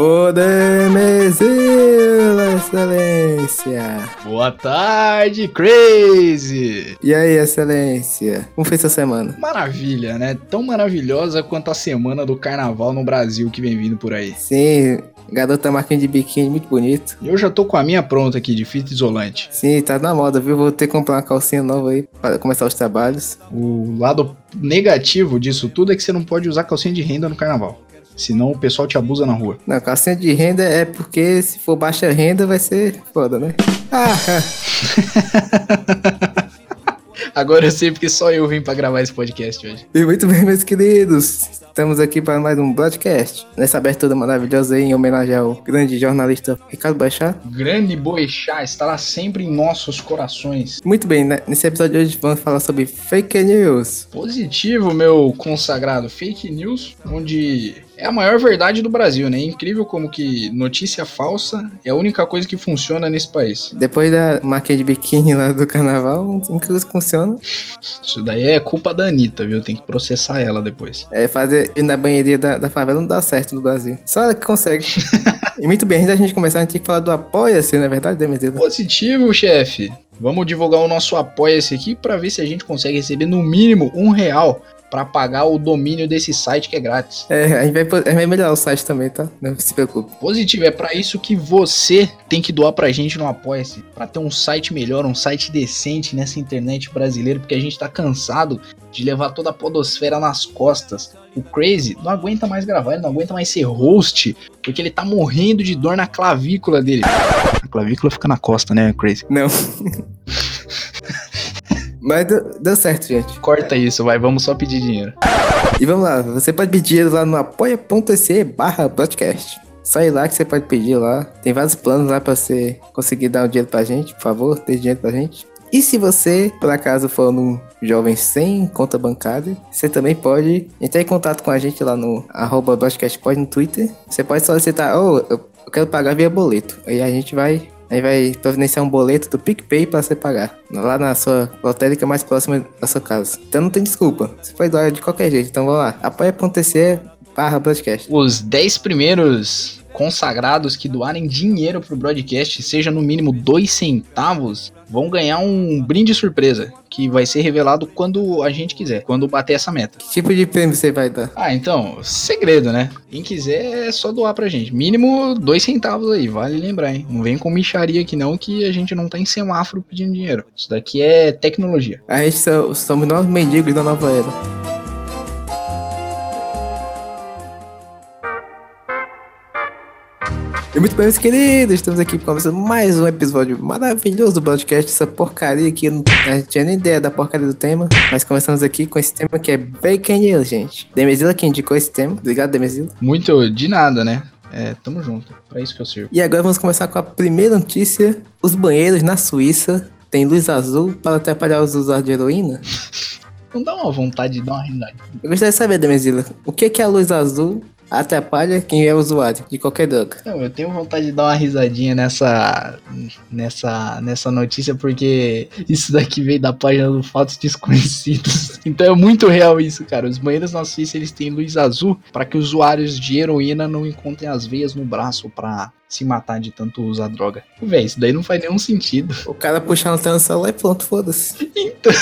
Ô Demesila, excelência! Boa tarde, Crazy! E aí, excelência? Como foi sua semana? Maravilha, né? Tão maravilhosa quanto a semana do carnaval no Brasil que vem vindo por aí. Sim, garota marquinha de biquíni, muito bonito. Eu já tô com a minha pronta aqui, de fita isolante. Sim, tá na moda, viu? Vou ter que comprar uma calcinha nova aí para começar os trabalhos. O lado negativo disso tudo é que você não pode usar calcinha de renda no carnaval. Senão o pessoal te abusa na rua. Não, calcinha de renda é porque se for baixa renda vai ser foda, né? Ah, Agora eu sei porque só eu vim pra gravar esse podcast hoje. e muito bem, meus queridos. Estamos aqui para mais um podcast. Nessa abertura maravilhosa aí, em homenagem ao grande jornalista Ricardo Baixar. Grande Boechat estará sempre em nossos corações. Muito bem, né? nesse episódio de hoje vamos falar sobre fake news. Positivo, meu consagrado. Fake news, onde é a maior verdade do Brasil, né? É incrível como que notícia falsa é a única coisa que funciona nesse país. Depois da marquinha de biquíni lá do carnaval, coisa que funciona Isso daí é culpa da Anitta, viu? Tem que processar ela depois. é fazer ir na banheirinha da, da favela não dá certo no Brasil. Só ela que consegue. e muito bem, antes da gente começar, a gente tem que falar do Apoia-se, não é verdade, Demesila? Positivo, chefe. Vamos divulgar o nosso apoia-se aqui para ver se a gente consegue receber no mínimo um real para pagar o domínio desse site que é grátis. É, a gente vai, po- a gente vai melhorar o site também, tá? Não se preocupe. Positivo, é para isso que você tem que doar pra gente no Apoia-se, Pra ter um site melhor, um site decente nessa internet brasileira, porque a gente tá cansado de levar toda a podosfera nas costas. O Crazy não aguenta mais gravar, ele não aguenta mais ser host, porque ele tá morrendo de dor na clavícula dele. A clavícula fica na costa, né, Crazy? Não. Mas deu, deu certo, gente. Corta isso, vai, vamos só pedir dinheiro. E vamos lá, você pode pedir lá no apoia.se barra podcast. Só ir lá que você pode pedir lá. Tem vários planos lá pra você conseguir dar um dinheiro pra gente, por favor, dê dinheiro pra gente. E se você, por acaso, for um jovem sem conta bancária, você também pode entrar em contato com a gente lá no arroba broadcastpod no Twitter. Você pode solicitar, oh, eu quero pagar via boleto. Aí a gente vai Aí vai providenciar um boleto do PicPay pra você pagar. Lá na sua lotérica mais próxima da sua casa. Então não tem desculpa. Você pode doar de qualquer jeito. Então vamos lá. apoia.se barra broadcast. Os 10 primeiros consagrados que doarem dinheiro pro broadcast, seja no mínimo 2 centavos, vão ganhar um brinde surpresa, que vai ser revelado quando a gente quiser, quando bater essa meta. Que tipo de prêmio você vai dar? Ah, então, segredo, né? Quem quiser é só doar pra gente. Mínimo 2 centavos aí, vale lembrar, hein? Não vem com micharia aqui não, que a gente não tá em semáforo pedindo dinheiro. Isso daqui é tecnologia. A gente so- somos nós mendigos da nova era. E muito bem, meus queridos, estamos aqui começando mais um episódio maravilhoso do podcast. Essa porcaria aqui, eu não a gente tinha nem ideia da porcaria do tema, mas começamos aqui com esse tema que é Bacon News, gente. Demesila que indicou esse tema. Obrigado, Demesila. Muito de nada, né? É, tamo junto. Pra isso que eu sirvo. E agora vamos começar com a primeira notícia. Os banheiros na Suíça têm luz azul para atrapalhar os usuários de heroína. Não dá uma vontade de dar uma risada. Eu gostaria de saber, Demesila, o que que a luz azul atrapalha quem é usuário de qualquer droga? Não, eu tenho vontade de dar uma risadinha nessa, nessa, nessa notícia porque isso daqui veio da página do Fatos Desconhecidos. Então é muito real isso, cara. Os banheiros na Suíça eles têm luz azul para que usuários de heroína não encontrem as veias no braço pra se matar de tanto usar droga. Véi, isso daí não faz nenhum sentido. O cara puxa no tela no celular e pronto, foda-se. Então,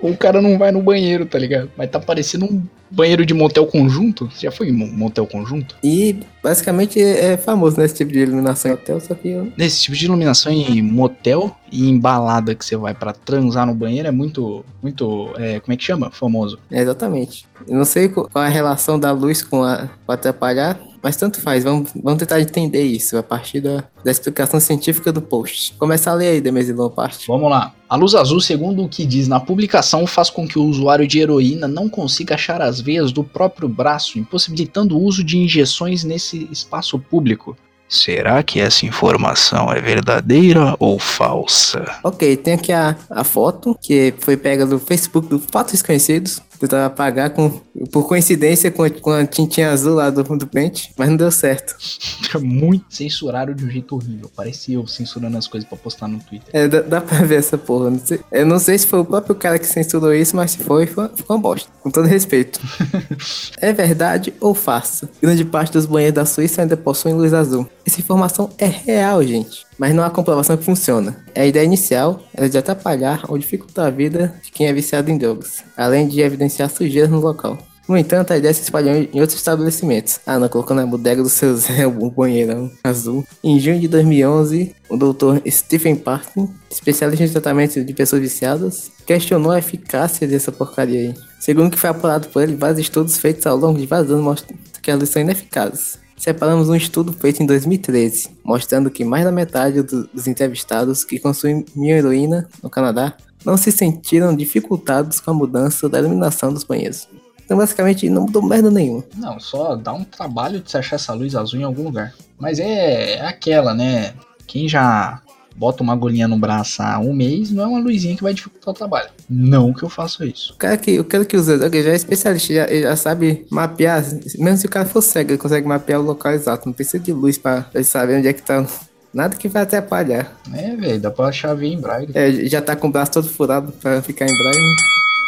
o cara não vai no banheiro, tá ligado? Mas tá parecendo um banheiro de motel conjunto. Você já foi em mo- motel conjunto? E basicamente é famoso nesse tipo de iluminação em hotel, só que eu... Nesse tipo de iluminação em motel e em balada que você vai pra transar no banheiro é muito, muito, é, como é que chama? Famoso. É, exatamente. Eu não sei qual qual é a relação da luz com a com atrapalhar, mas tanto faz. Vamos, vamos tentar entender isso a partir da, da explicação científica do post. Começa a ler aí, Demesilão, parte. Vamos lá. A luz azul, segundo o que diz na publicação, faz com que o usuário de heroína não consiga achar as veias do próprio braço, impossibilitando o uso de injeções nesse espaço público. Será que essa informação é verdadeira ou falsa? Ok, tem aqui a, a foto que foi pega do Facebook do Fatos Desconhecidos. Tentava apagar com, por coincidência com a, com a tintinha azul lá do, do pente, mas não deu certo. Muito censuraram de um jeito horrível. Parecia eu censurando as coisas pra postar no Twitter. É, dá, dá pra ver essa porra. Não sei- eu não sei se foi o próprio cara que censurou isso, mas se foi, foi, ficou uma bosta. Com todo respeito. é verdade ou farsa? Grande parte dos banheiros da Suíça ainda possuem luz azul. Essa informação é real, gente. Mas não há comprovação que funciona. A ideia inicial era de atrapalhar ou dificultar a vida de quem é viciado em drogas, além de evidenciar sujeiras no local. No entanto, a ideia se espalhou em outros estabelecimentos. Ah, não, colocou na bodega do seu Zé o banheirão azul. Em junho de 2011, o Dr. Stephen Parkin, especialista em tratamento de pessoas viciadas, questionou a eficácia dessa porcaria aí. Segundo o que foi apurado por ele, vários estudos feitos ao longo de vários anos mostram que elas são ineficazes. Separamos um estudo feito em 2013, mostrando que mais da metade do- dos entrevistados que consumiam heroína no Canadá não se sentiram dificultados com a mudança da iluminação dos banheiros. Então, basicamente, não mudou merda nenhuma. Não, só dá um trabalho de se achar essa luz azul em algum lugar. Mas é, é aquela, né? Quem já bota uma agulhinha no braço há um mês, não é uma luzinha que vai dificultar o trabalho. Não que eu faça isso. O cara que, o cara que usa droga já é especialista, já, já sabe mapear. Mesmo se o cara for cego, ele consegue mapear o local exato. Não precisa de luz pra ele saber onde é que tá. Nada que vai atrapalhar. É, velho, dá pra achar ver em braille. É, já tá com o braço todo furado pra ficar em braille.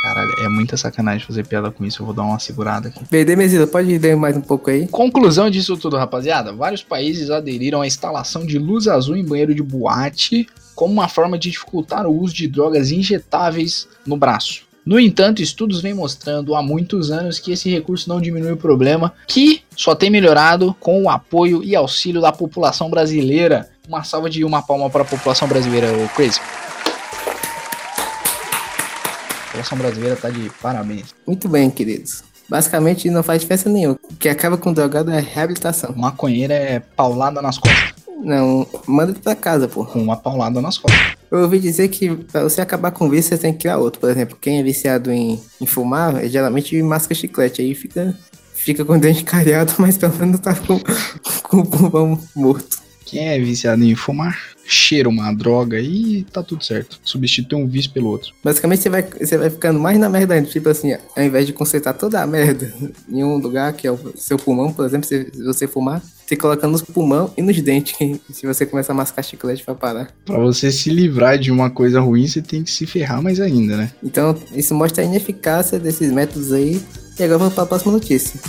Caralho, é muita sacanagem fazer piada com isso. Eu vou dar uma segurada aqui. BD Mesila, pode ler mais um pouco aí? Conclusão disso tudo, rapaziada. Vários países aderiram à instalação de luz azul em banheiro de boate como uma forma de dificultar o uso de drogas injetáveis no braço. No entanto, estudos vêm mostrando há muitos anos que esse recurso não diminui o problema, que só tem melhorado com o apoio e auxílio da população brasileira. Uma salva de uma palma para a população brasileira, Crazy. A população brasileira tá de parabéns. Muito bem, queridos. Basicamente não faz diferença nenhuma. O que acaba com drogado é reabilitação. Maconheira é paulada nas costas. Não, manda pra casa, pô. Com uma paulada nas costas. Eu ouvi dizer que pra você acabar com o vício, você tem que criar outro. Por exemplo, quem é viciado em, em fumar, é geralmente masca chiclete. Aí fica, fica com o dente cariado, mas pelo menos tá com, com o pulmão morto. Quem é viciado em fumar, cheira uma droga e tá tudo certo. Substitui um vício pelo outro. Basicamente, você vai, você vai ficando mais na merda ainda. Tipo assim, ao invés de concentrar toda a merda em um lugar, que é o seu pulmão, por exemplo, se se você fumar, você coloca nos pulmão e nos dentes. Se você começa a mascar chiclete pra parar. Pra você se livrar de uma coisa ruim, você tem que se ferrar mais ainda, né? Então, isso mostra a ineficácia desses métodos aí. E agora vamos pra próxima notícia.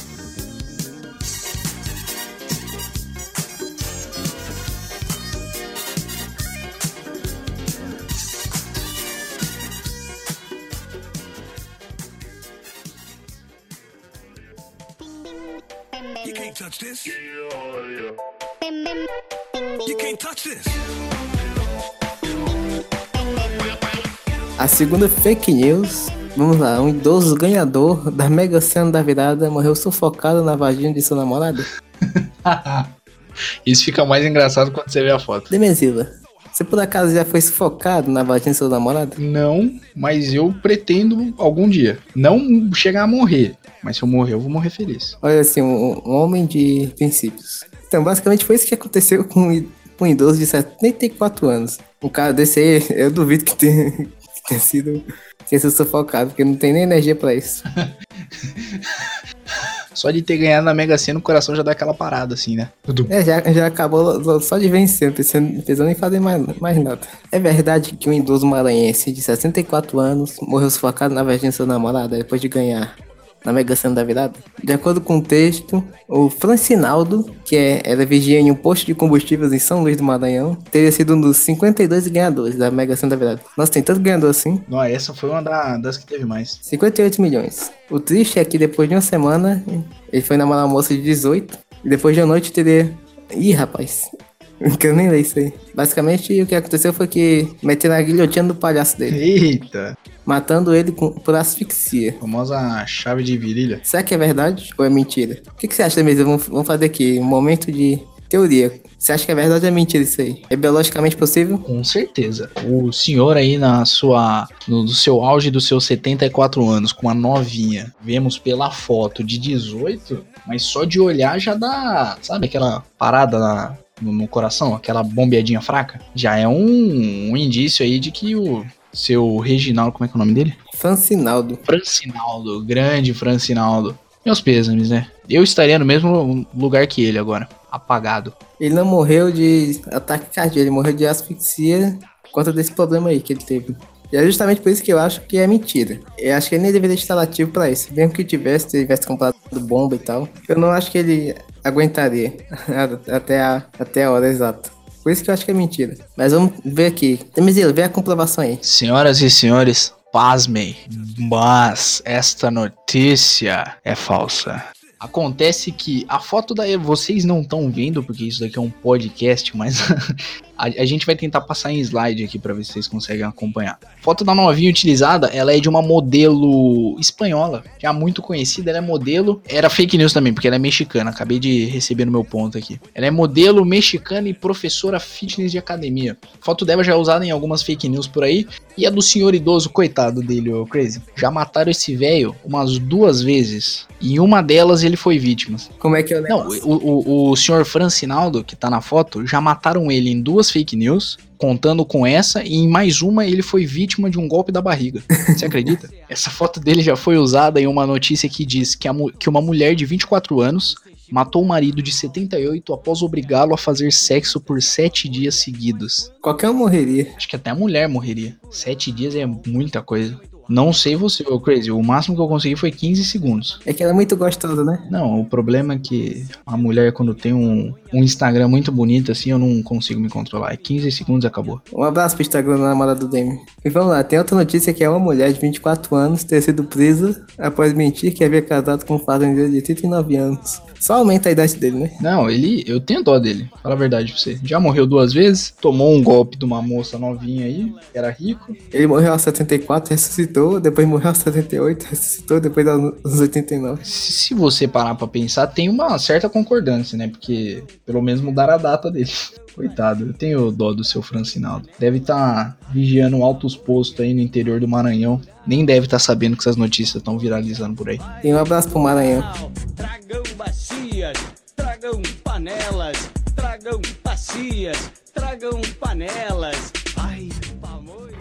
Segunda fake news. Vamos lá, um idoso ganhador da Mega Sena da virada morreu sufocado na vagina de sua namorada. Isso fica mais engraçado quando você vê a foto. Demesila, você por acaso já foi sufocado na vagina de sua namorada? Não, mas eu pretendo algum dia. Não chegar a morrer. Mas se eu morrer, eu vou morrer feliz. Olha assim, um, um homem de princípios. Então, basicamente foi isso que aconteceu um com um idoso de 74 anos. Um cara desse aí, eu duvido que tenha, tenha sido tenha sido sufocado, porque não tem nem energia pra isso. Só de ter ganhado na Mega Sena, o coração já dá aquela parada, assim, né? Tudo. É, já, já acabou só de vencer, não precisa, não precisa nem fazer mais, mais nada. É verdade que um idoso maranhense de 64 anos morreu sufocado na vagina de sua namorada depois de ganhar na Mega Sena da virada? De acordo com o texto, o Francinaldo, que é, era vigia em um posto de combustíveis em São Luís do Maranhão, teria sido um dos 52 ganhadores da Mega Sena da virada. Nossa, tem tanto ganhador assim. Não, essa foi uma da- das que teve mais. 58 milhões. O triste é que depois de uma semana, ele foi namorar uma moça de 18. E depois de uma noite teria. Ih, rapaz. Não quero nem ler isso aí. Basicamente, o que aconteceu foi que meteram a guilhotina do palhaço dele, Eita! matando ele com, por asfixia. Famosa chave de virilha. Será que é verdade ou é mentira? O que, que você acha mesmo? Vamos, vamos fazer aqui um momento de teoria. Você acha que é verdade ou é mentira isso aí? É biologicamente possível? Com certeza. O senhor aí na sua. No, do seu auge dos seus 74 anos, com uma novinha. Vemos pela foto de 18, mas só de olhar já dá. Sabe aquela parada na- no, no coração? Aquela bombeadinha fraca? Já é um, um indício aí de que o. seu Reginaldo, como é que é o nome dele? Francinaldo. Francinaldo, grande Francinaldo. Meus pêsames, né? Eu estaria no mesmo lugar que ele agora, apagado. Ele não morreu de ataque cardíaco, ele morreu de asfixia por conta desse problema aí que ele teve. E é justamente por isso que eu acho que é mentira. Eu acho que ele nem deveria estar ativo pra isso. Mesmo que tivesse, tivesse comprado bomba e tal. Eu não acho que ele aguentaria até a, até a hora exata. Por isso que eu acho que é mentira. Mas vamos ver aqui. Temizilo, vê a comprovação aí. Senhoras e senhores, pasmem, mas esta notícia é falsa. Acontece que a foto da vocês não estão vendo porque isso daqui é um podcast, mas a, a, gente vai tentar passar em slide aqui para ver se vocês conseguem acompanhar. Foto da novinha utilizada, ela é de uma modelo espanhola, já muito conhecida, ela é modelo, era fake news também, porque ela é mexicana, acabei de receber no meu ponto aqui. Ela é modelo mexicana e professora fitness de academia. Foto dela já é usada em algumas fake news por aí, e a do senhor idoso, coitado dele, o Crazy. Já mataram esse velho umas duas vezes. E em uma delas ele foi vítima. Como é que eu Não, o, o, o senhor Francinaldo, que tá na foto, já mataram ele em duas fake news, contando com essa, e em mais uma ele foi vítima de um golpe da barriga. Você acredita? essa foto dele já foi usada em uma notícia que diz que, a, que uma mulher de 24 anos matou o marido de 78 após obrigá-lo a fazer sexo por 7 dias seguidos. Qualquer um morreria. Acho que até a mulher morreria. 7 dias é muita coisa. Não sei você, ô Crazy. O máximo que eu consegui foi 15 segundos. É que ela é muito gostosa, né? Não, o problema é que a mulher, quando tem um, um Instagram muito bonito, assim, eu não consigo me controlar. É 15 segundos e acabou. Um abraço pro Instagram da namorada do Demi. E vamos lá, tem outra notícia que é uma mulher de 24 anos ter sido presa após mentir que havia casado com um fazendeiro de 39 anos. Só aumenta a idade dele, né? Não, ele. Eu tenho dó dele. Fala a verdade pra você. Já morreu duas vezes, tomou um golpe de uma moça novinha aí, que era rico. Ele morreu aos 74, ressuscitou, depois morreu aos 78, ressuscitou, depois aos 89. Se, você parar pra pensar, tem uma certa concordância, né? Porque pelo menos mudaram a data dele. Coitado, eu tenho dó do seu Francinaldo. Deve estar tá vigiando altos postos aí no interior do Maranhão. Nem deve estar tá sabendo que essas notícias estão viralizando por aí. E um abraço pro Maranhão. Tragam bacias, tragam panelas, tragam bacias, tragam panelas. Ai, pamonha.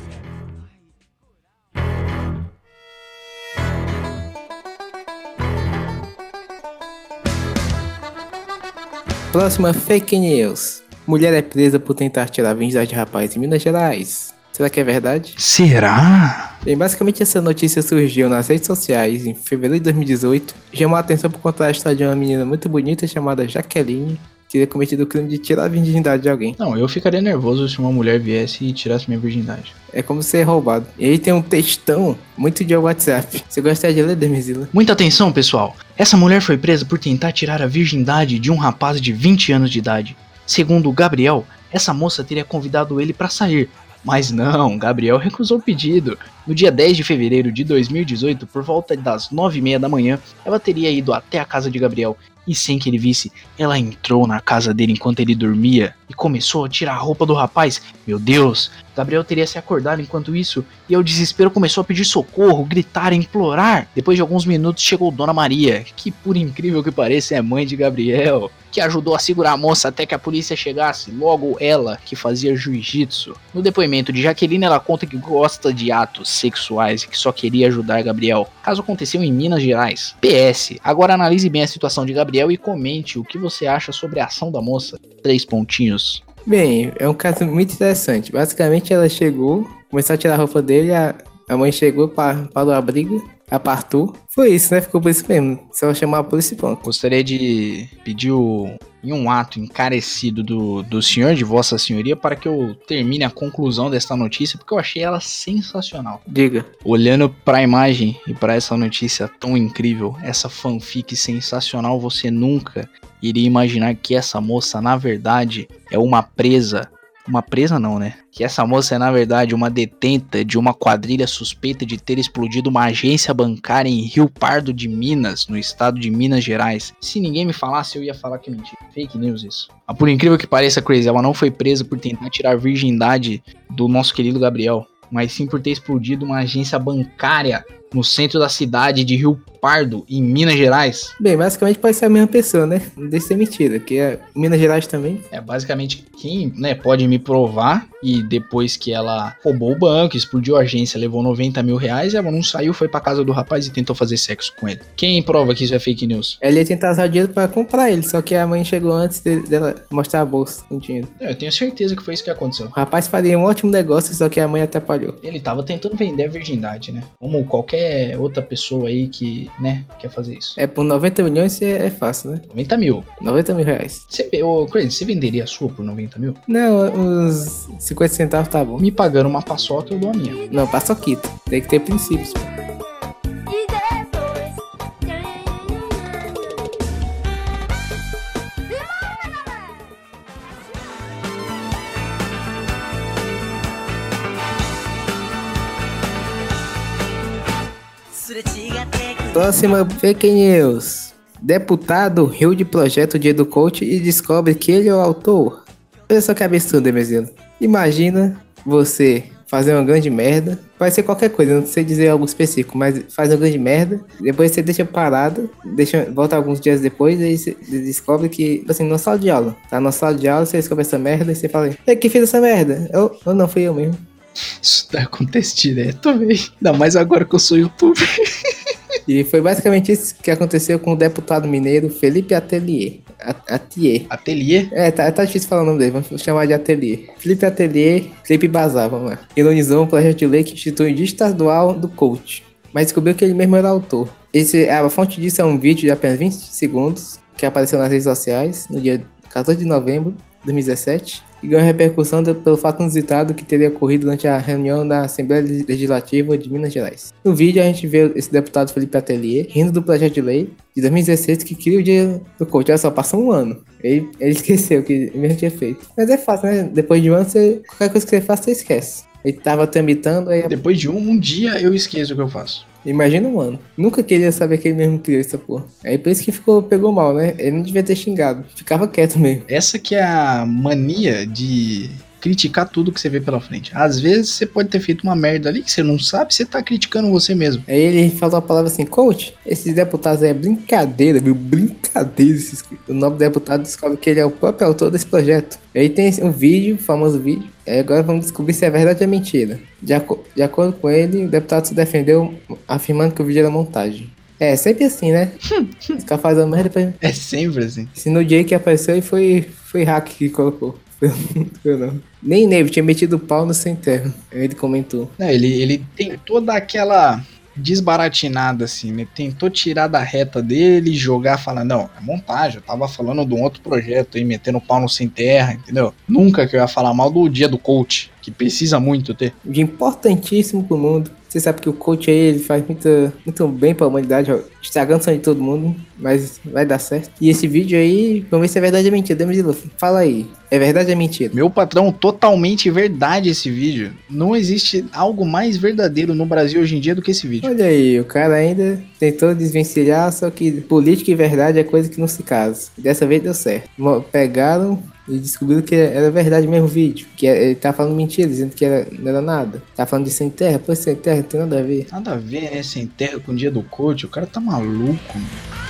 Próxima fake news. Mulher é presa por tentar tirar a de rapaz em Minas Gerais. Será que é verdade? Será? Bem, basicamente essa notícia surgiu nas redes sociais em fevereiro de 2018 e chamou a atenção por conta da história de uma menina muito bonita chamada Jaqueline, que teria cometido o crime de tirar a virgindade de alguém. Não, eu ficaria nervoso se uma mulher viesse e tirasse minha virgindade. É como ser roubado. E aí tem um textão muito de WhatsApp. Você gostaria de ler, Demizila? Muita atenção, pessoal. Essa mulher foi presa por tentar tirar a virgindade de um rapaz de 20 anos de idade. Segundo o Gabriel, essa moça teria convidado ele para sair, mas não, Gabriel recusou o pedido. No dia 10 de fevereiro de 2018, por volta das 9h30 da manhã, ela teria ido até a casa de Gabriel e, sem que ele visse, ela entrou na casa dele enquanto ele dormia e começou a tirar a roupa do rapaz. Meu Deus, Gabriel teria se acordado enquanto isso e, ao desespero, começou a pedir socorro, gritar, implorar. Depois de alguns minutos, chegou Dona Maria, que, por incrível que pareça, é mãe de Gabriel que ajudou a segurar a moça até que a polícia chegasse, logo ela, que fazia jiu-jitsu. No depoimento de Jaqueline, ela conta que gosta de atos sexuais e que só queria ajudar Gabriel. Caso aconteceu em Minas Gerais. PS, agora analise bem a situação de Gabriel e comente o que você acha sobre a ação da moça. Três pontinhos. Bem, é um caso muito interessante. Basicamente, ela chegou, começou a tirar a roupa dele, a, a mãe chegou, para parou a briga, apartou. Foi isso, né? Ficou por isso mesmo. Só chamar a polícia e pronto. Gostaria de pedir o, em um ato encarecido do, do senhor, de vossa senhoria, para que eu termine a conclusão desta notícia, porque eu achei ela sensacional. Diga. Olhando para a imagem e para essa notícia tão incrível, essa fanfic sensacional, você nunca iria imaginar que essa moça, na verdade, é uma presa uma presa não, né? Que essa moça é na verdade uma detenta de uma quadrilha suspeita de ter explodido uma agência bancária em Rio Pardo de Minas, no estado de Minas Gerais. Se ninguém me falasse, eu ia falar que é mentira. Fake news isso. Ah, por incrível que pareça, Crazy, ela não foi presa por tentar tirar a virgindade do nosso querido Gabriel, mas sim por ter explodido uma agência bancária no centro da cidade de Rio Pardo, em Minas Gerais. Bem, basicamente pode ser a mesma pessoa, né? Não deixa de ser mentira, que é Minas Gerais também. É basicamente quem né, pode me provar e depois que ela roubou o banco, explodiu a agência, levou 90 mil reais, ela não saiu, foi pra casa do rapaz e tentou fazer sexo com ele. Quem prova que isso é fake news? Ela ia tentar usar o dinheiro pra comprar ele, só que a mãe chegou antes de- dela mostrar a bolsa com dinheiro. É, Eu tenho certeza que foi isso que aconteceu. O rapaz faria um ótimo negócio, só que a mãe atrapalhou. Ele tava tentando vender a virgindade, né? Como qualquer outra pessoa aí que, né, quer fazer isso. É por 90 milhões é, é fácil, né? 90 mil. 90 mil reais. Você, ô, Crazy, você venderia a sua por 90 mil? Não, uns 50 centavos tá bom. Me pagando uma paçoca, eu dou a minha. Não, paçoquita. Tem que ter princípios. E Próxima fake news. Deputado riu de projeto de EduCoach e descobre que ele é o autor. Olha só que absurdo, Emezino. Imagina você fazer uma grande merda. Pode ser qualquer coisa, não sei dizer algo específico, mas faz uma grande merda. Depois você deixa parado, deixa, volta alguns dias depois e você descobre que, assim, na sala de aula. Tá na sala de aula, você descobre essa merda e você fala, é que fez essa merda? Eu, eu não, fui eu mesmo. Isso acontece direto, velho. Ainda mais agora que eu sou youtuber. E foi basicamente isso que aconteceu com o deputado mineiro Felipe Atelier. A- Atier. Ateliê? É, tá, tá difícil falar o nome dele, vamos chamar de Atelier. Felipe Atelier, Felipe Bazar, vamos lá. Ironizou um projeto de lei que institui o Dia Estadual do Coach, mas descobriu que ele mesmo era autor. Esse, a fonte disso é um vídeo de apenas 20 segundos que apareceu nas redes sociais no dia 14 de novembro de 2017 e ganhou repercussão pelo fato inusitado que teria ocorrido durante a reunião da Assembleia Legislativa de Minas Gerais. No vídeo a gente vê esse deputado Felipe Atelier rindo do projeto de lei de 2016 que cria o dia do coach. Olha só, passou um ano. Ele, ele esqueceu que mesmo tinha feito. Mas é fácil, né? Depois de um ano, você, qualquer coisa que você faça, você esquece. Ele tava tramitando, aí Depois de um, um dia eu esqueço o que eu faço. Imagina um ano. Nunca queria saber que ele mesmo criou essa porra. Aí por isso que ficou, pegou mal, né? Ele não devia ter xingado. Ficava quieto mesmo. Essa que é a mania de criticar tudo que você vê pela frente. Às vezes você pode ter feito uma merda ali que você não sabe, você tá criticando você mesmo. Aí ele falou a palavra assim, coach, esses deputados é brincadeira, viu? Brincadeira. Esses... O novo deputado descobre que ele é o próprio autor desse projeto. Aí tem um vídeo, famoso vídeo. Aí agora vamos descobrir se é verdade ou é mentira. De, aco- de acordo com ele, o deputado se defendeu afirmando que o vídeo era montagem. É, sempre assim, né? Os caras fazem merda pra... É sempre assim. Se no dia que apareceu e foi, foi hack que colocou. Não. Nem Neve tinha metido o pau no sem terra. Ele comentou. Não, ele, ele tentou dar aquela desbaratinada assim, né? Tentou tirar da reta dele, jogar, falar, não, é montagem, eu tava falando de um outro projeto aí, metendo o pau no sem terra, entendeu? Nunca que eu ia falar mal do dia do coach, que precisa muito ter. De importantíssimo pro mundo. Você sabe que o coach aí ele faz muito, muito bem pra humanidade. Ó. Estragando o sonho de todo mundo. Mas vai dar certo. E esse vídeo aí, vamos ver se é verdade ou mentira. Demos de Luffy. Fala aí. É verdade ou é mentira? Meu patrão, totalmente verdade esse vídeo. Não existe algo mais verdadeiro no Brasil hoje em dia do que esse vídeo. Olha aí, o cara ainda tentou desvencilhar, só que política e verdade é coisa que não se casa. Dessa vez deu certo. Pegaram e descobriram que era verdade mesmo o vídeo. Que ele tá falando mentira, dizendo que era, não era nada. Tá falando de sem terra, pois sem terra não tem nada a ver. Nada a ver, né? Sem terra com o dia do coach. O cara tá maluco, mano.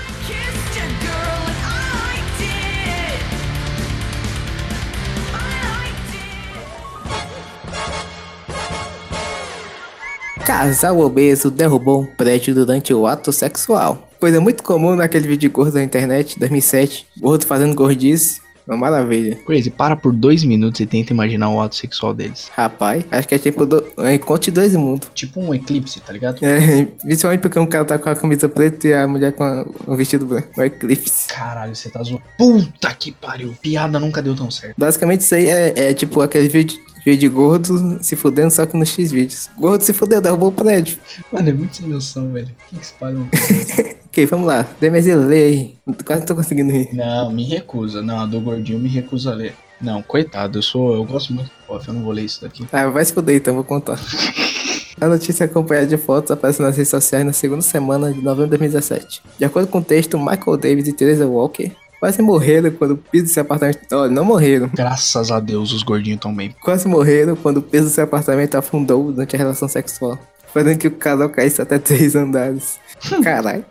Casal obeso derrubou um prédio durante o ato sexual. Coisa muito comum naquele vídeo de gordo da internet, 2007. Gordo fazendo gordice. Uma maravilha. Crazy, para por dois minutos e tenta imaginar o ato sexual deles. Rapaz, acho que é tipo do... é encontro de dois mundos. Tipo um eclipse, tá ligado? É, principalmente porque um cara tá com a camisa preta e a mulher com a- um vestido branco. Um eclipse. Caralho, você tá zoando. Puta que pariu. Piada nunca deu tão certo. Basicamente isso aí é, é tipo aquele vídeo, vídeo de gordo se fudendo, só que nos X vídeos. Gordo se fudeu, derrubou o prédio. Mano, é muito sem noção, velho. O que parou? Ok, vamos lá. Demezilo, lê aí. Quase não tô conseguindo rir. não, me recusa. Não, a do gordinho me recusa a ler. Não, coitado, eu sou. Eu gosto muito do Puff, eu não vou ler isso daqui. Ah, vai se fuder então, vou contar. A notícia acompanhada de fotos aparece nas redes sociais na segunda semana de novembro de 2017. De acordo com o texto, Michael Davis e Teresa Walker quase morreram quando o piso seu apartamento... Olha, não morreram. Graças a Deus, os gordinhos tão bem. Quase morreram quando o peso do seu apartamento afundou durante a relação sexual. fazendo que o casal caísse até três andares. Caralho.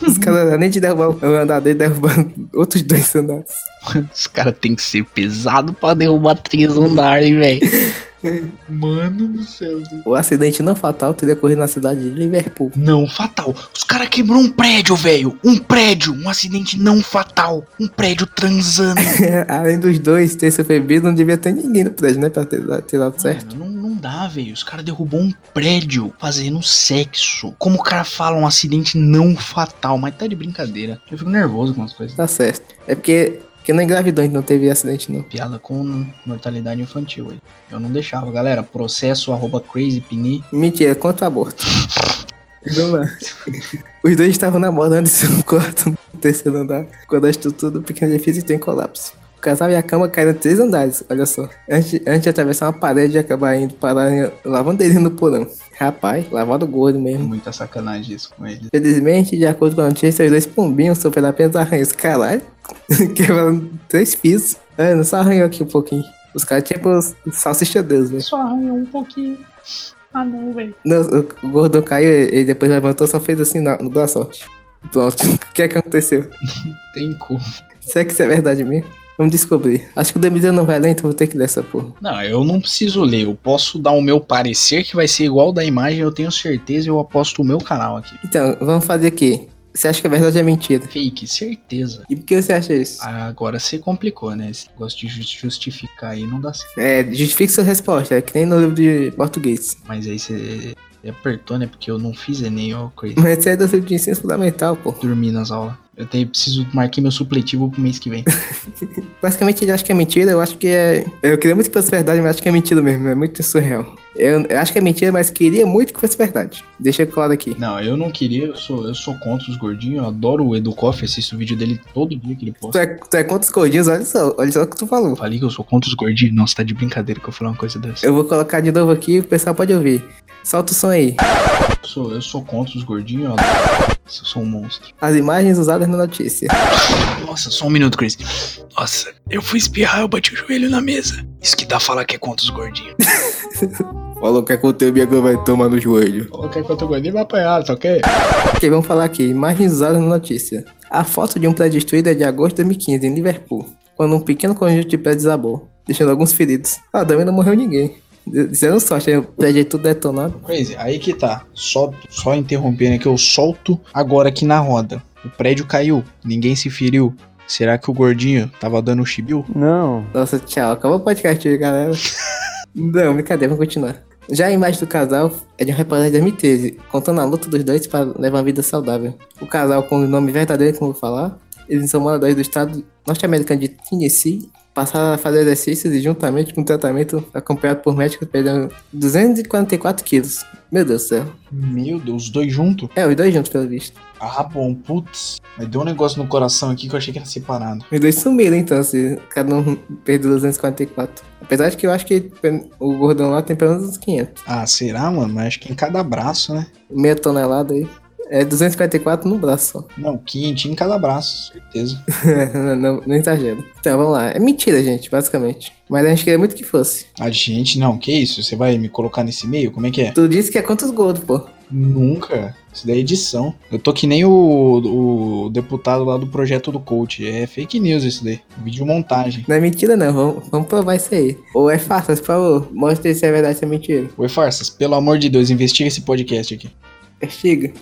Os caras, além de derrubar o andar dele, derrubando outros dois andares. Os caras tem que ser pesado pra derrubar três andares, velho. Mano do céu. O acidente não fatal teria ocorrido na cidade de Liverpool. Não fatal. Os caras quebrou um prédio, velho. Um prédio. Um acidente não fatal. Um prédio transando. Além dos dois ter se bebido, não devia ter ninguém no prédio, né? Pra ter, ter dado certo. Mano, não, não dá, velho. Os caras derrubou um prédio fazendo sexo. Como o cara fala um acidente não fatal, mas tá de brincadeira. Eu fico nervoso com as coisas. Tá certo. É porque, porque não engravidou, não teve acidente, não. Piada com mortalidade infantil aí. Eu não deixava, galera. Processo arroba crazypini. Mentira, contra o aborto. Lá. Os dois estavam namorando em seu quarto no terceiro andar, quando a estrutura do pequeno edifício tem colapso. O casal e a cama caíram três andares, olha só. Antes, antes de atravessar uma parede e acabar indo parar em lavanderia no porão. Rapaz, lavado gordo É mesmo. muita sacanagem isso com ele. Felizmente, de acordo com a notícia, os dois pombinhos sofreram apenas arranhos. Caralho, quebraram três pisos. É, não só arranhou aqui um pouquinho. Os caras tipo salsicha deus, velho. Só arranhou um pouquinho. Ah não, velho. Não, o o gordão caiu, ele depois levantou, só fez assim na, no boa sorte. Pronto, o que é que aconteceu? Tem como. Será que isso é verdade mesmo? Vamos descobrir. Acho que o Demizeu não vai ler, então vou ter que ler essa porra. Não, eu não preciso ler. Eu posso dar o meu parecer que vai ser igual da imagem. Eu tenho certeza. Eu aposto o meu canal aqui. Então, vamos fazer aqui. Você acha que é verdade é mentira? Fake, certeza. E por que você acha isso? Agora você complicou, né? Esse negócio de ju- justificar aí não dá certo. É, justifique sua resposta, é que nem no livro de português. Mas aí você apertou, né? Porque eu não fiz Enem, ó, crazy. Mas isso é do livro de ensino fundamental, pô. Dormi nas aulas. Eu tenho, preciso marquei meu supletivo pro mês que vem. Basicamente ele acha que é mentira, eu acho que é. Eu queria muito que fosse verdade, mas acho que é mentira mesmo, é muito surreal. Eu, eu acho que é mentira, mas queria muito que fosse verdade. Deixa claro aqui. Não, eu não queria, eu sou, eu sou contra os gordinhos, eu adoro o Edu Koff, assisto o vídeo dele todo dia que ele Tu posta. é, tu é contra os gordinhos, olha só, olha só o que tu falou. Falei que eu sou contra os gordinhos? Você tá de brincadeira que eu falei uma coisa dessa. Eu vou colocar de novo aqui, o pessoal pode ouvir. Solta o som aí. Eu sou, eu sou contra os gordinhos, eu adoro. Eu sou um monstro. As imagens usadas na notícia. Nossa, só um minuto, Chris. Nossa, eu fui espirrar, eu bati o joelho na mesa. Isso que dá a falar que é contra os gordinhos. Falou que é conteúdo e agora vai tomar no joelho. Coloquei contra o gordinho vai apanhar, só que? Ok, vamos falar aqui. Imagens usadas na notícia. A foto de um prédio destruído é de agosto de 2015, em Liverpool, quando um pequeno conjunto de prédios desabou, deixando alguns feridos. Ah, também não morreu ninguém. Dizendo sorte, o prédio é tudo detonado. Crazy, aí que tá. Só, só interrompendo aqui, eu solto agora aqui na roda. O prédio caiu, ninguém se feriu. Será que o gordinho tava dando chibiu? Nossa, tchau. Acabou o podcast, aí, galera. não, brincadeira, vamos continuar. Já a imagem do casal é de uma reportagem de 2013, contando a luta dos dois para levar uma vida saudável. O casal, com o nome verdadeiro, como eu vou falar, eles são moradores do estado norte-americano de Tennessee, passaram a fazer exercícios e, juntamente com o tratamento acompanhado por médicos, perderam 244 quilos. Meu Deus do céu. Meu Deus, os dois juntos? É, os dois juntos, pelo visto. Ah, bom, putz. Mas deu um negócio no coração aqui que eu achei que era separado. Os dois sumiram, então, se cada um perdeu 244. Apesar de que eu acho que o gordão lá tem pelo menos uns 500. Ah, será, mano? Mas acho que em cada braço, né? Meia tonelada aí. É 244 no braço só. Não, quinhentinho em cada braço, certeza. não, não, não exagero. Então, vamos lá. É mentira, gente, basicamente. Mas a gente queria muito que fosse. A gente, não, que isso? Você vai me colocar nesse meio? Como é que é? Tu disse que é quantos gordos, pô. Nunca. Isso daí é edição. Eu tô que nem o, o deputado lá do projeto do coach. É fake news isso daí. Vídeo montagem. Não é mentira, não. Vamos, vamos provar isso aí. Ou é farsa, por favor. Mostre se é verdade ou se é mentira. Oi, farsas, pelo amor de Deus, investiga esse podcast aqui. Castiga.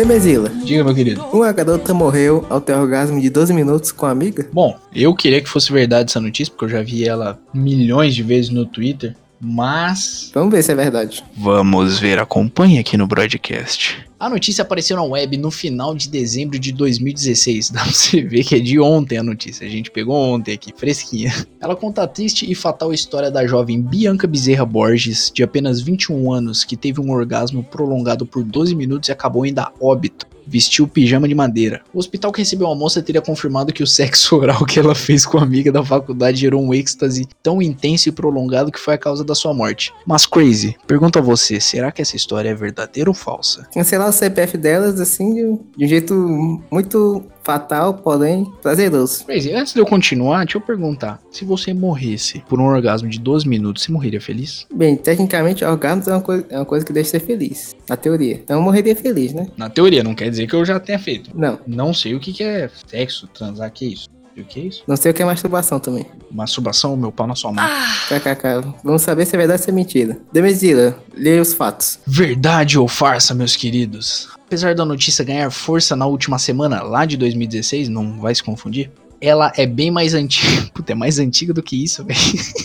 Dessa. Demesila. Diga, meu querido. Uma garota morreu ao ter orgasmo de 12 minutos com a amiga? Bom, eu queria que fosse verdade essa notícia, porque eu já vi ela milhões de vezes no Twitter. Mas. Vamos ver se é verdade. Vamos ver, acompanhe aqui no broadcast. A notícia apareceu na web no final de dezembro de 2016. Dá pra você ver que é de ontem a notícia. A gente pegou ontem aqui, fresquinha. Ela conta a triste e fatal história da jovem Bianca Bezerra Borges, de apenas 21 anos, que teve um orgasmo prolongado por 12 minutos e acabou indo a óbito. Vestiu pijama de madeira. O hospital que recebeu a moça teria confirmado que o sexo oral que ela fez com a amiga da faculdade gerou um êxtase tão intenso e prolongado que foi a causa da sua morte. Mas Crazy, pergunto a você, será que essa história é verdadeira ou falsa? Cancelar o CPF delas, assim, de um- de jeito muito fatal, porém prazeroso. Crazy, antes de eu continuar, deixa eu perguntar. Se você morresse por um orgasmo de 12 minutos, você morreria feliz? Bem, tecnicamente, orgasmo é uma, coisa, é uma coisa que deixa ser feliz, na teoria. Então eu morreria feliz, né? Na teoria, não quer dizer que eu já tenha feito. Não, Não sei o que, que é sexo, transar, que é isso? E o que é isso? não sei o que é masturbação também. Masturbação, meu pau na sua mão. KKK, vamos saber se é verdade ou se é mentira. Demesila, leia os fatos. Verdade ou farsa, meus queridos? Apesar da notícia ganhar força na última semana, lá de 2016, não vai se confundir, ela é bem mais antiga. Puta, é mais antiga do que isso, velho.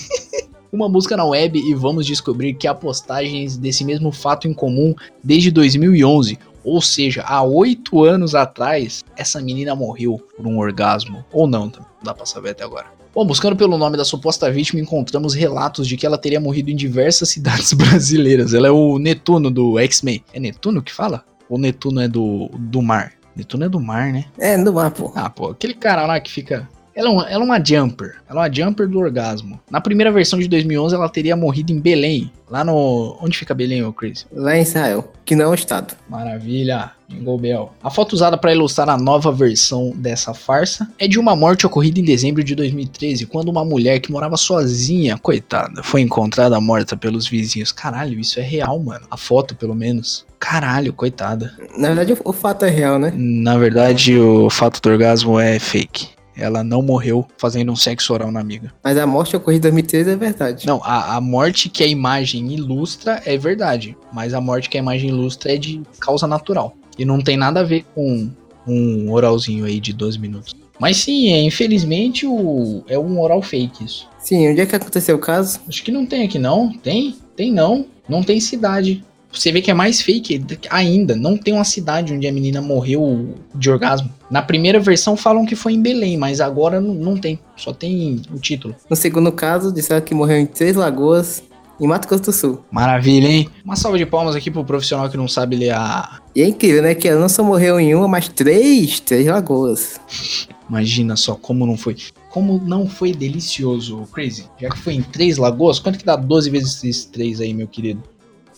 Uma música na web e vamos descobrir que há postagens desse mesmo fato em comum desde 2011. Ou seja, há oito anos atrás, essa menina morreu por um orgasmo. Ou não, tá? não dá pra saber até agora. Bom, buscando pelo nome da suposta vítima, encontramos relatos de que ela teria morrido em diversas cidades brasileiras. Ela é o Netuno do X-Men. É Netuno que fala? Ou Netuno é do, do mar? Netuno é do mar, né? É, no mar, pô. Ah, pô, aquele cara lá que fica. Ela é, uma, ela é uma jumper. Ela é uma jumper do orgasmo. Na primeira versão de 2011, ela teria morrido em Belém. Lá no. Onde fica Belém, ô Chris? Lá em Israel, que não é um estado. Maravilha, Jingle Bell. A foto usada para ilustrar a nova versão dessa farsa é de uma morte ocorrida em dezembro de 2013, quando uma mulher que morava sozinha, coitada, foi encontrada morta pelos vizinhos. Caralho, isso é real, mano. A foto, pelo menos. Caralho, coitada. Na verdade, o, o fato é real, né? Na verdade, o fato do orgasmo é fake. Ela não morreu fazendo um sexo oral na amiga. Mas a morte ocorrida em 2013 é verdade. Não, a, a morte que a imagem ilustra é verdade. Mas a morte que a imagem ilustra é de causa natural. E não tem nada a ver com um oralzinho aí de 12 minutos. Mas sim, é, infelizmente o, é um oral fake isso. Sim, onde é que aconteceu o caso? Acho que não tem aqui não. Tem? Tem não. Não tem cidade. Você vê que é mais fake ainda. Não tem uma cidade onde a menina morreu de orgasmo. Na primeira versão falam que foi em Belém, mas agora não, não tem. Só tem o título. No segundo caso, disseram que morreu em Três Lagoas, em Mato Grosso do Sul. Maravilha, hein? Uma salva de palmas aqui pro profissional que não sabe ler a. E é incrível, né? Que ela não só morreu em uma, mas três, três lagoas. Imagina só como não foi. Como não foi delicioso, Crazy. Já que foi em três lagoas, quanto que dá 12 vezes esses três aí, meu querido?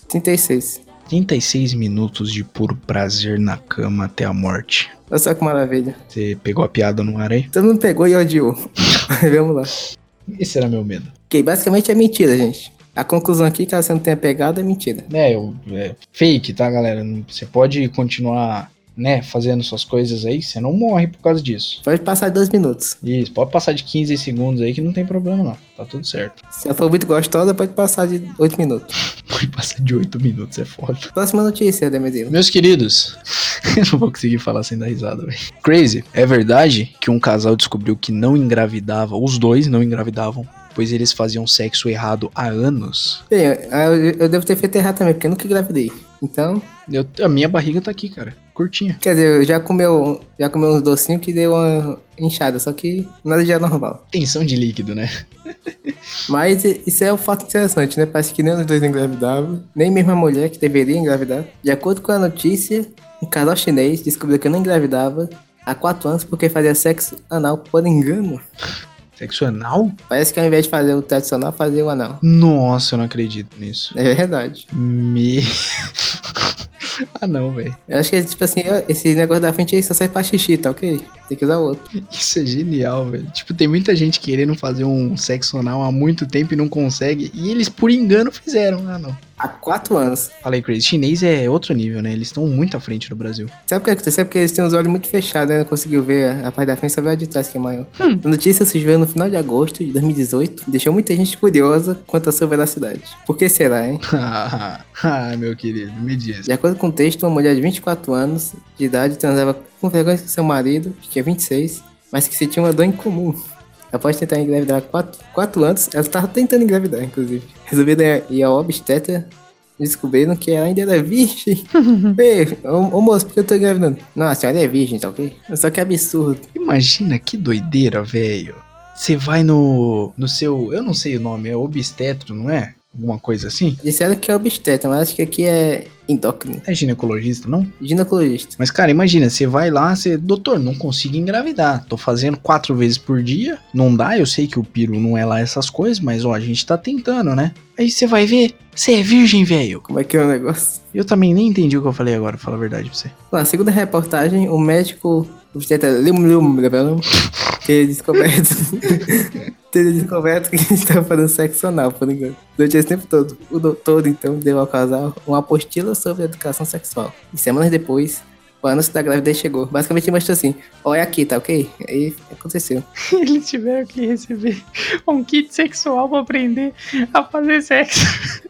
36. 36 minutos de puro prazer na cama até a morte. Olha só que maravilha. Você pegou a piada no ar aí? Todo mundo pegou e odiou. Vamos lá. Esse era meu medo. Ok, basicamente é mentira, gente. A conclusão aqui, caso você não tenha pegado, é mentira. É, eu, é fake, tá, galera? Não- Você pode continuar, né, fazendo suas coisas aí, você não morre por causa disso. Pode passar dois minutos. Isso, pode passar de 15 segundos aí que não tem problema não. Tá tudo certo. Se ela for muito gostosa, pode passar de oito minutos. Pode passar de 8 minutos, é foda. Próxima notícia, Demedilo. Meus queridos, eu não vou conseguir falar sem dar risada, velho. Crazy, é verdade que um casal descobriu que não engravidava, os dois não engravidavam, pois eles faziam sexo errado há anos? Bem, eu, eu- eu devo ter feito errado também, porque eu nunca engravidei. Então, Eu- a minha barriga tá aqui, cara. Curtinha. quer dizer, eu já comeu, já comeu uns docinhos que deu uma inchada, só que nada de normal. Tensão de líquido, né? Mas isso é um fato interessante, né? Parece que nem os dois engravidavam, nem mesmo a mulher que deveria engravidar. De acordo com a notícia, um casal chinês descobriu que não engravidava há quatro anos porque fazia sexo anal por engano. Sexo anal? Parece que ao invés de fazer o tradicional, fazia o anal. Nossa, eu não acredito nisso. É verdade. Me. ah, não, velho. Eu acho que, tipo assim, esse negócio da frente aí só serve pra xixi, tá ok? Tem que usar o outro. Isso é genial, velho. Tipo, tem muita gente querendo fazer um sexo anal há muito tempo e não consegue. E eles, por engano, fizeram. Ah, não. Há quatro anos. Falei, Crazy. Chinês é outro nível, né? Eles estão muito à frente do Brasil. Sabe o que aconteceu? Porque eles têm os olhos muito fechados, né? Não conseguiu ver a, parte da frente, só viu a de trás que é maior. A notícia surgiu no final de agosto de 2018 e deixou muita gente curiosa quanto à sua veracidade. Por que será, hein? ah, meu querido, me diz. De acordo com o texto, uma mulher de 24 anos de idade transava com frequência com seu marido, que tinha 26, mas que se tinha uma dor em comum. Após tentar engravidar há 4, quatro anos, ela estava tentando engravidar, inclusive. Resolveram ir ao obstetra descobriram que ela ainda era virgem. Ei, ô, ô moço, por que eu tô engravidando? Não, a senhora é virgem, tá ok? Só que absurdo. Imagina que doideira, velho. Você vai no, no seu. Eu não sei o nome, é obstetro, não é? Alguma coisa assim? Disseram que é obstetra, mas acho que aqui é endócrino. É ginecologista, não? Ginecologista. Mas, cara, imagina, você vai lá, você, doutor, não consigo engravidar. Tô fazendo quatro vezes por dia. Não dá, eu sei que o piro não é lá essas coisas, mas ó, a gente tá tentando, né? Aí você vai ver, você é virgem, velho. Como é que é o negócio? Eu também nem entendi o que eu falei agora, pra falar a verdade pra você. Na segunda reportagem, o médico Lim Lim Lim ter descoberto. ter descoberto que estava fazendo sexo anal, por engano. Durante esse tempo todo. O doutor, então, deu ao casal uma apostila sobre educação sexual. E semanas depois, o anúncio da gravidez chegou. Basicamente mostrou assim: olha aqui, tá ok? Aí aconteceu. Eles tiveram que receber um kit sexual pra aprender a fazer sexo.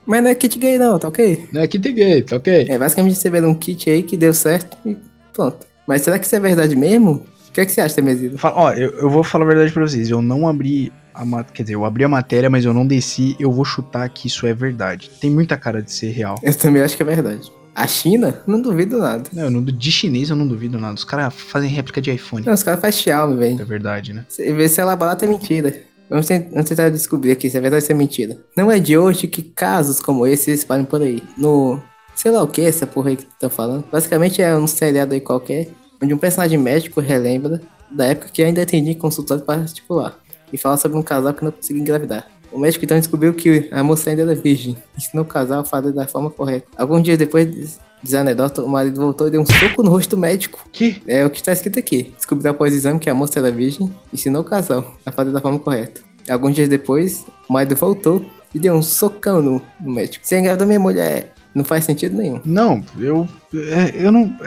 Mas não é kit gay, não, tá ok? Não é kit gay, tá ok? É, basicamente receberam um kit aí que deu certo e pronto. Mas será que isso é verdade mesmo? O que, é que você acha, Temesino? Fala- Ó, eu, eu vou falar a verdade pra vocês. Eu não abri a ma- Quer dizer, eu abri a matéria, mas eu não desci. Eu vou chutar que isso é verdade. Tem muita cara de ser real. Eu também acho que é verdade. A China? Não duvido nada. Não, não, de chinês eu não duvido nada. Os caras fazem réplica de iPhone. Não, os caras fazem Xiaomi, É velho. verdade, né? Você vê se ela barata é mentira. Vamos, ten- vamos tentar descobrir aqui se é verdade ou se é mentira. Não é de hoje que casos como esse se espalham por aí. No. Sei lá o que, essa porra aí que estão falando. Basicamente é um seriado aí qualquer, onde um personagem médico relembra da época que ainda atendia consultório particular. E fala sobre um casal que não conseguia engravidar. O médico então descobriu que a moça ainda era virgem. Ensinou o casal a fazer da forma correta. Alguns dias depois, diz- diz a anedota, o marido voltou e deu um soco no rosto do médico. Que? É o que está escrito aqui. Descobriu após o exame que a moça era virgem ensinou o casal a fazer da forma correta. Alguns dias depois, o marido voltou e deu um socão no, no médico. Se engravidou minha mulher, não faz sentido nenhum. Não, eu. é, eu não.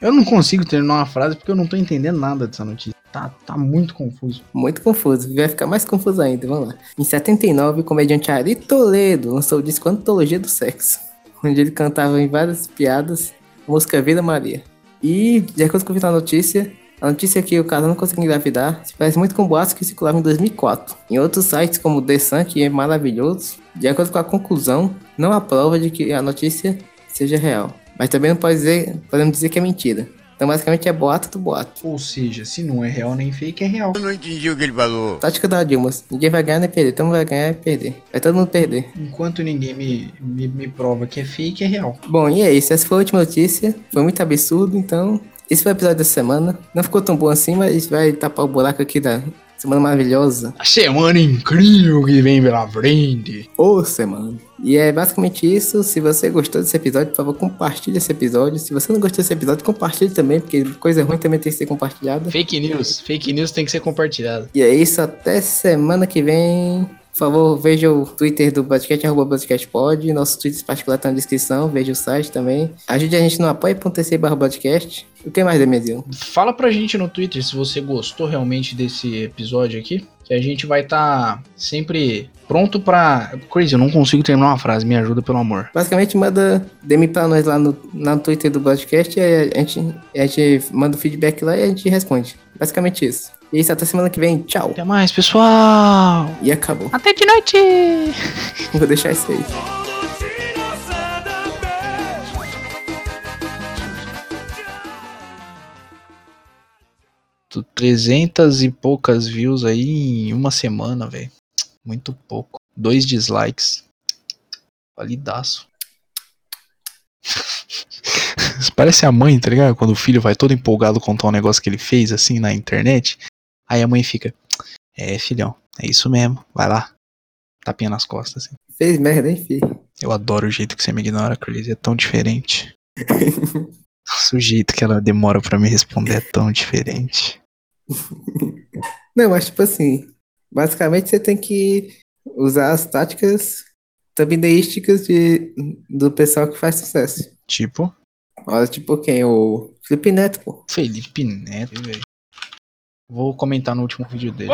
Eu não consigo terminar uma frase porque eu não tô entendendo nada dessa notícia. Tá, tá muito confuso. Muito confuso, vai ficar mais confuso ainda, vamos lá. Em 79, o comediante Ari Toledo lançou o disco Antologia do Sexo, onde ele cantava em várias piadas a música Vida Maria. E, de acordo com a notícia, a notícia é que o casal não conseguiu engravidar se parece muito com boatos que circulavam em 2004. Em outros sites, como o The Sun, que é maravilhoso, de acordo com a conclusão, não há prova de que a notícia seja real. Mas também não pode dizer, podemos dizer que é mentira. Então, basicamente, é boato do boato. Ou seja, se não é real nem fake, é real. não entendi o que ele falou. Tática da Dilma. Ninguém vai ganhar nem perder. Então vai ganhar e perder. Vai todo mundo perder. Enquanto ninguém me, me, me prova que é fake, é real. Bom, e é isso. Essa foi a última notícia. Foi muito absurdo, então. Esse foi o episódio da semana. Não ficou tão bom assim, mas vai tapar o buraco aqui da semana maravilhosa. A semana incrível que vem pela frente. Ô, semana. E é basicamente isso. Se você gostou desse episódio, por favor, compartilhe esse episódio. Se você não gostou desse episódio, compartilhe também, porque coisa ruim também tem que ser compartilhada. Fake news. Fake news tem que ser compartilhado. E é isso, até semana que vem. Por favor, veja o Twitter do podcast, arroba podcastpod. Nosso Twitter particular tá na descrição, veja o site também. Ajude a gente no apoia.se barra podcast. O que mais, Demezinho? Fala pra gente no Twitter se você gostou realmente desse episódio aqui. Que a gente vai estar sempre pronto pra. Crazy, eu não consigo terminar uma frase, me ajuda pelo amor. Basicamente, manda DM pra nós lá no, no Twitter do podcast e aí a gente, a gente manda o feedback lá e a gente responde. Basicamente isso. E é isso, até semana que vem. Tchau. Até mais, pessoal! E acabou. Até de noite! Vou deixar isso aí. Tô 300 e poucas views aí em uma semana, velho. Muito pouco. Dois dislikes. Validaço. Parece a mãe, tá ligado? Quando o filho vai todo empolgado contar um negócio que ele fez assim na internet. Aí a mãe fica: É, filhão, é isso mesmo, vai lá. Tapinha nas costas, assim. Fez merda, hein, filho? Eu adoro o jeito que você me ignora, Crazy. É tão diferente. Nossa, o jeito que ela demora pra me responder é tão diferente. Não, mas tipo assim, basicamente você tem que usar as táticas thumbnailísticas de, do pessoal que faz sucesso. Tipo, Olha, tipo quem? O Felipe Neto, pô. Felipe Neto, velho. Vou comentar no último vídeo dele.